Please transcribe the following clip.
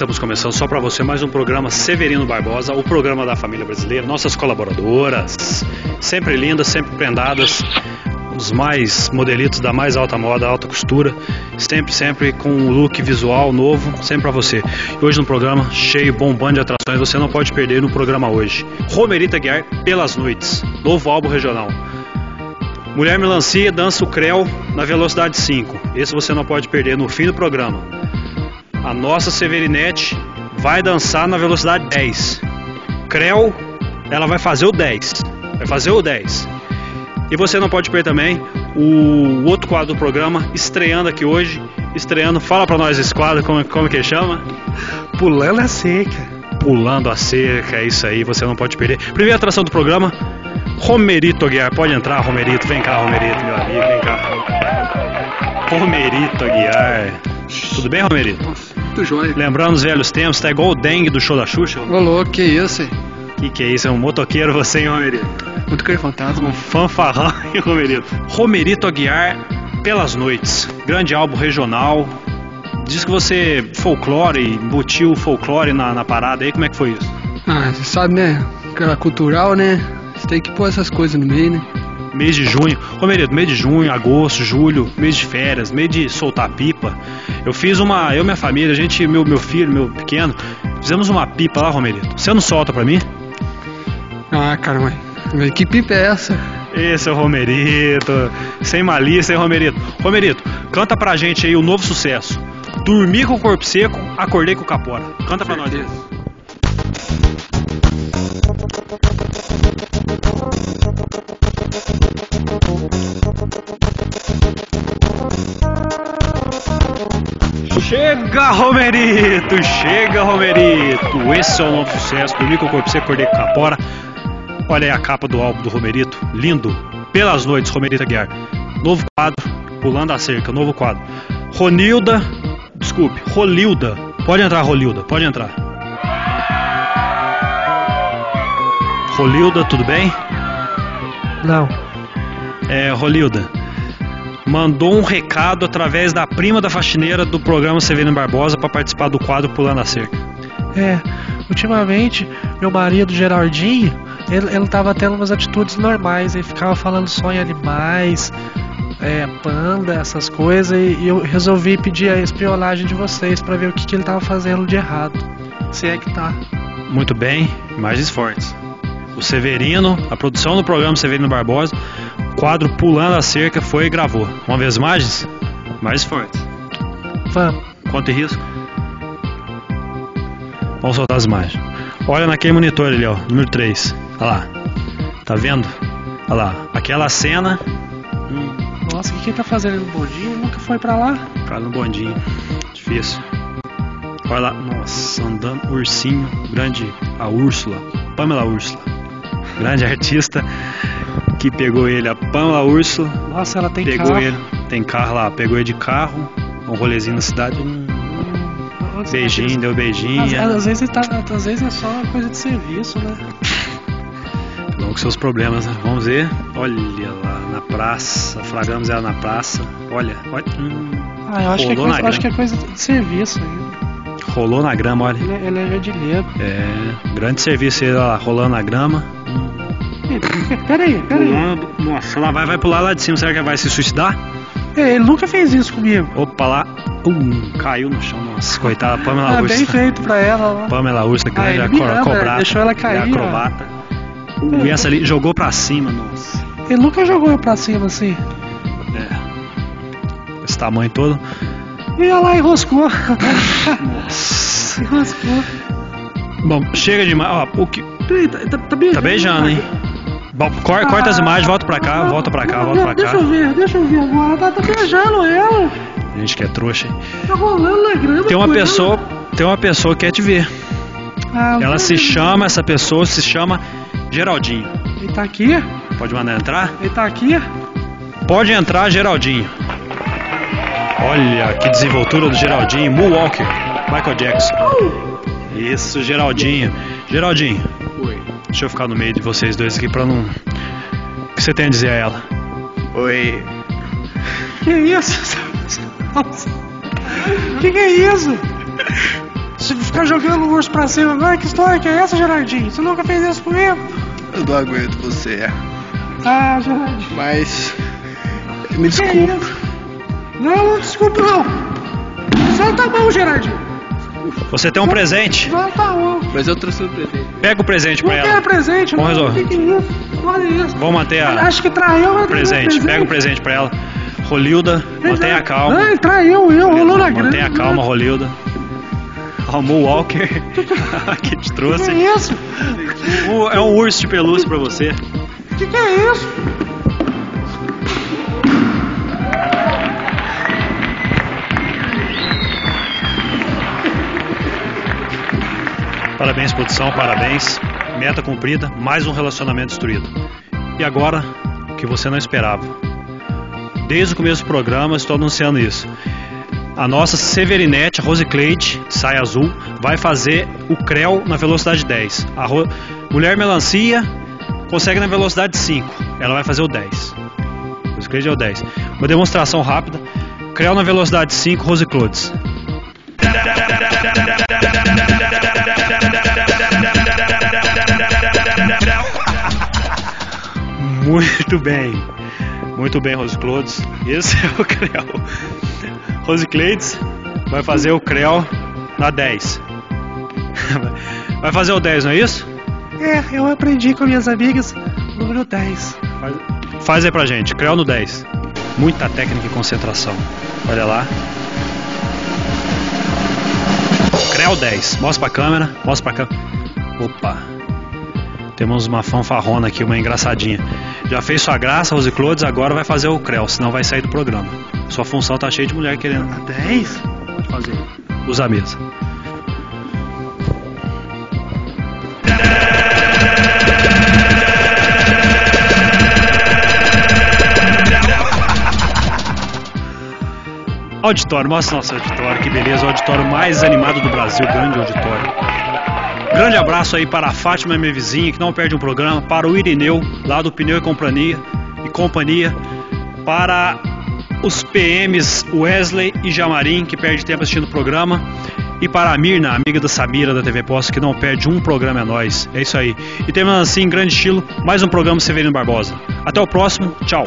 Estamos começando só para você mais um programa Severino Barbosa, o programa da família brasileira, nossas colaboradoras, sempre lindas, sempre prendadas, os mais modelitos da mais alta moda, alta costura, sempre, sempre com um look visual novo, sempre para você. E hoje no programa cheio, bombando de atrações, você não pode perder no programa hoje. Romerita Guiar Pelas Noites, novo álbum regional. Mulher Melancia dança o Creu na velocidade 5. Esse você não pode perder no fim do programa. A nossa Severinete vai dançar na velocidade 10. Creu, ela vai fazer o 10. Vai fazer o 10. E você não pode perder também o outro quadro do programa, estreando aqui hoje. Estreando, fala pra nós esse quadro, como, como que chama? Pulando a seca. Pulando a cerca, é isso aí, você não pode perder. Primeira atração do programa, Romerito Aguiar. Pode entrar, Romerito. Vem cá, Romerito, meu amigo, vem cá. Romerito Aguiar. Tudo bem, Romerito? Muito jóia. Lembrando os velhos tempos, tá igual o dengue do show da Xuxa. Ô louco, que isso, hein? Que que é isso? É um motoqueiro você, hein, Romerito? Muito que fantasma. Um fanfarrão, hein, Romerito? Romerito Aguiar, Pelas Noites. Grande álbum regional. Diz que você folclore, embutiu folclore na, na parada aí, como é que foi isso? Ah, você sabe, né? Aquela cultural, né? Você tem que pôr essas coisas no meio, né? Mês de junho, Romerito, mês de junho, agosto, julho, mês de férias, mês de soltar pipa. Eu fiz uma, eu e minha família, a gente, meu, meu filho, meu pequeno, fizemos uma pipa lá, Romerito. Você não solta pra mim? Ah, cara, mas mas que pipa é essa? Esse é o Romerito, sem malícia, hein, Romerito? Romerito, canta pra gente aí o novo sucesso. Dormi com o corpo seco, acordei com o capora. Canta pra nós. aí. Chega, Romerito! Chega, Romerito! Esse é o novo sucesso. Dormi com o corpo seco, acordei com o capora. Olha aí a capa do álbum do Romerito. Lindo. Pelas noites, Romerito Aguiar. Novo quadro, Pulando a Cerca, novo quadro. Ronilda, desculpe, Rolilda. Pode entrar, Rolilda, pode entrar. Rolilda, tudo bem? Não. É, Rolilda. Mandou um recado através da prima da faxineira do programa Severino Barbosa para participar do quadro Pulando a Cerca. É, ultimamente, meu marido Gerardinho, ele, ele tava tendo umas atitudes normais, ele ficava falando só em animais, é, panda, essas coisas, e, eu resolvi pedir a espionagem de vocês pra ver o que, que ele tava fazendo de errado. Se é que tá. Muito bem, imagens fortes. O Severino, a produção do programa Severino Barbosa, quadro Pulando a Cerca foi e gravou. Vamos ver as imagens? Mais fortes. Vamos. Quanto em risco? Vamos soltar as imagens. Olha naquele monitor ali, ó, número 3. Olha lá. Tá vendo? Olha lá. Aquela cena. Hum, Nossa, o que, que ele tá fazendo no bondinho? Nunca foi pra lá? Cara no bondinho. Difícil. Olha lá. Nossa, andando. Ursinho. Grande. A Úrsula. Pamela Úrsula. Grande artista que pegou ele. A Pamela Úrsula. Nossa, ela tem pegou carro. ele. Tem carro lá. Pegou ele de carro. Um rolezinho na cidade. hum, Beijinho, deu beijinho. Às, às vezes tá, às vezes é só uma coisa de serviço, né? Com seus problemas, né? Vamos ver. Olha lá, na praça. Flagramos ela na praça. Olha, olha. hum, Ah, eu acho, que é, Rolou na coisa, acho que é coisa de serviço ainda. rolou na grama, olha. Ele, é- ele é jardineiro. É, grande serviço ele lá, rolando na grama. Peraí, peraí. Pulando. Nossa, ela vai, vai pular lá de cima. Será que ela vai se suicidar? É, ele nunca fez isso comigo. Opa, lá. Um, caiu no chão. Nossa, coitada. Pamela Ah, bem Ursa. feito pra ela lá. Pamela Ursa, Ah, ele acro- me ama, acrobata. deixou ela cair, É acrobata. Uh, e essa ali jogou pra cima, nossa. Ele nunca jogou eu pra cima assim. É. Esse tamanho todo. E ela lá enroscou. Nossa. enroscou. Bom, chega demais. Ó, o que. Tá, tá, tá beijando. Tá beijando, hein? Bom, cor- corta as imagens, volta pra cá, volta pra cá, volta pra Deixa cá. eu ver, deixa eu ver agora. Tá, tá beijando ela. Gente que é trouxa. hein? Tá rolando na grama. Tem uma com ela. pessoa, tem uma pessoa que quer te ver. Ah, Ela se ele- chama, essa pessoa se chama Geraldinho. Ele tá aqui? Pode mandar entrar? Ele tá aqui? Pode entrar, Geraldinho. Olha que desenvoltura do Geraldinho. Moonwalker. Michael Jackson. Isso, Geraldinho. Geraldinho. Deixa eu ficar no meio de vocês dois aqui pra não. O que você tem a dizer a ela? Oi. Que isso? Que que é isso? Se ficar jogando o urso pra cima, vai, que história que é essa, Gerardinho? Você nunca fez isso comigo? Eu não aguento você. Ah, Gerardinho. Mas. Me Que desculpa. isso? Não, não desculpa não. Solta a mão, Gerardinho. Você tem um presente. A mão. Mas eu trouxe um presente. Pega o presente Não pra quero ela. presente, Vamos não. resolver. Que que é isso? Olha isso. Vamos manter a Acho que traiu, vai trazer presente. Pega o presente pra ela. Rolilda, mantenha calma. Ai, traiu eu, rolou na grana. Mantenha calma, Rolilda. Almo Walker que te Que trouxe. é isso? É um urso de pelúcia pra você. Que que é isso? Parabéns, produção, parabéns. Meta cumprida, mais um relacionamento destruído. E agora, o que você não esperava. Desde o começo do programa, estou anunciando isso. A nossa Severinete, a Rose saia azul, vai fazer o Creu na velocidade 10. A Ro- Mulher Melancia consegue na velocidade 5. Ela vai fazer o 10. Rose Cleide é o 10. Uma demonstração rápida. Creu na velocidade 5, Rose. Muito bem. Muito bem, Rose Clodes. Esse é o Creu. Rose Cleides vai fazer o Creu na 10. Vai fazer o 10, não é isso? É, eu aprendi com minhas amigas número 10. Faz, faz aí pra gente. Creu no 10. Muita técnica e concentração. Olha lá. Creu 10. Mostra pra câmera. Mostra pra câmera. Opa. Temos uma fanfarrona aqui, uma engraçadinha. Já fez sua graça, Rose Clodes, agora vai fazer o Creu, senão vai sair do programa. Sua função tá cheia de mulher querendo. 10? Pode fazer. Usa a mesa. Auditório, mostra nosso auditório, que beleza, o auditório mais animado do Brasil, grande auditório. Grande abraço aí para a Fátima, minha vizinha, que não perde um programa, para o Irineu, lá do Pneu e Companhia, e companhia para os PMs Wesley e Jamarim, que perde tempo assistindo o programa, e para a Mirna, amiga da Samira da TV Posse, que não perde um programa é nós. É isso aí. E terminando assim, em grande estilo, mais um programa Severino Barbosa. Até o próximo, tchau.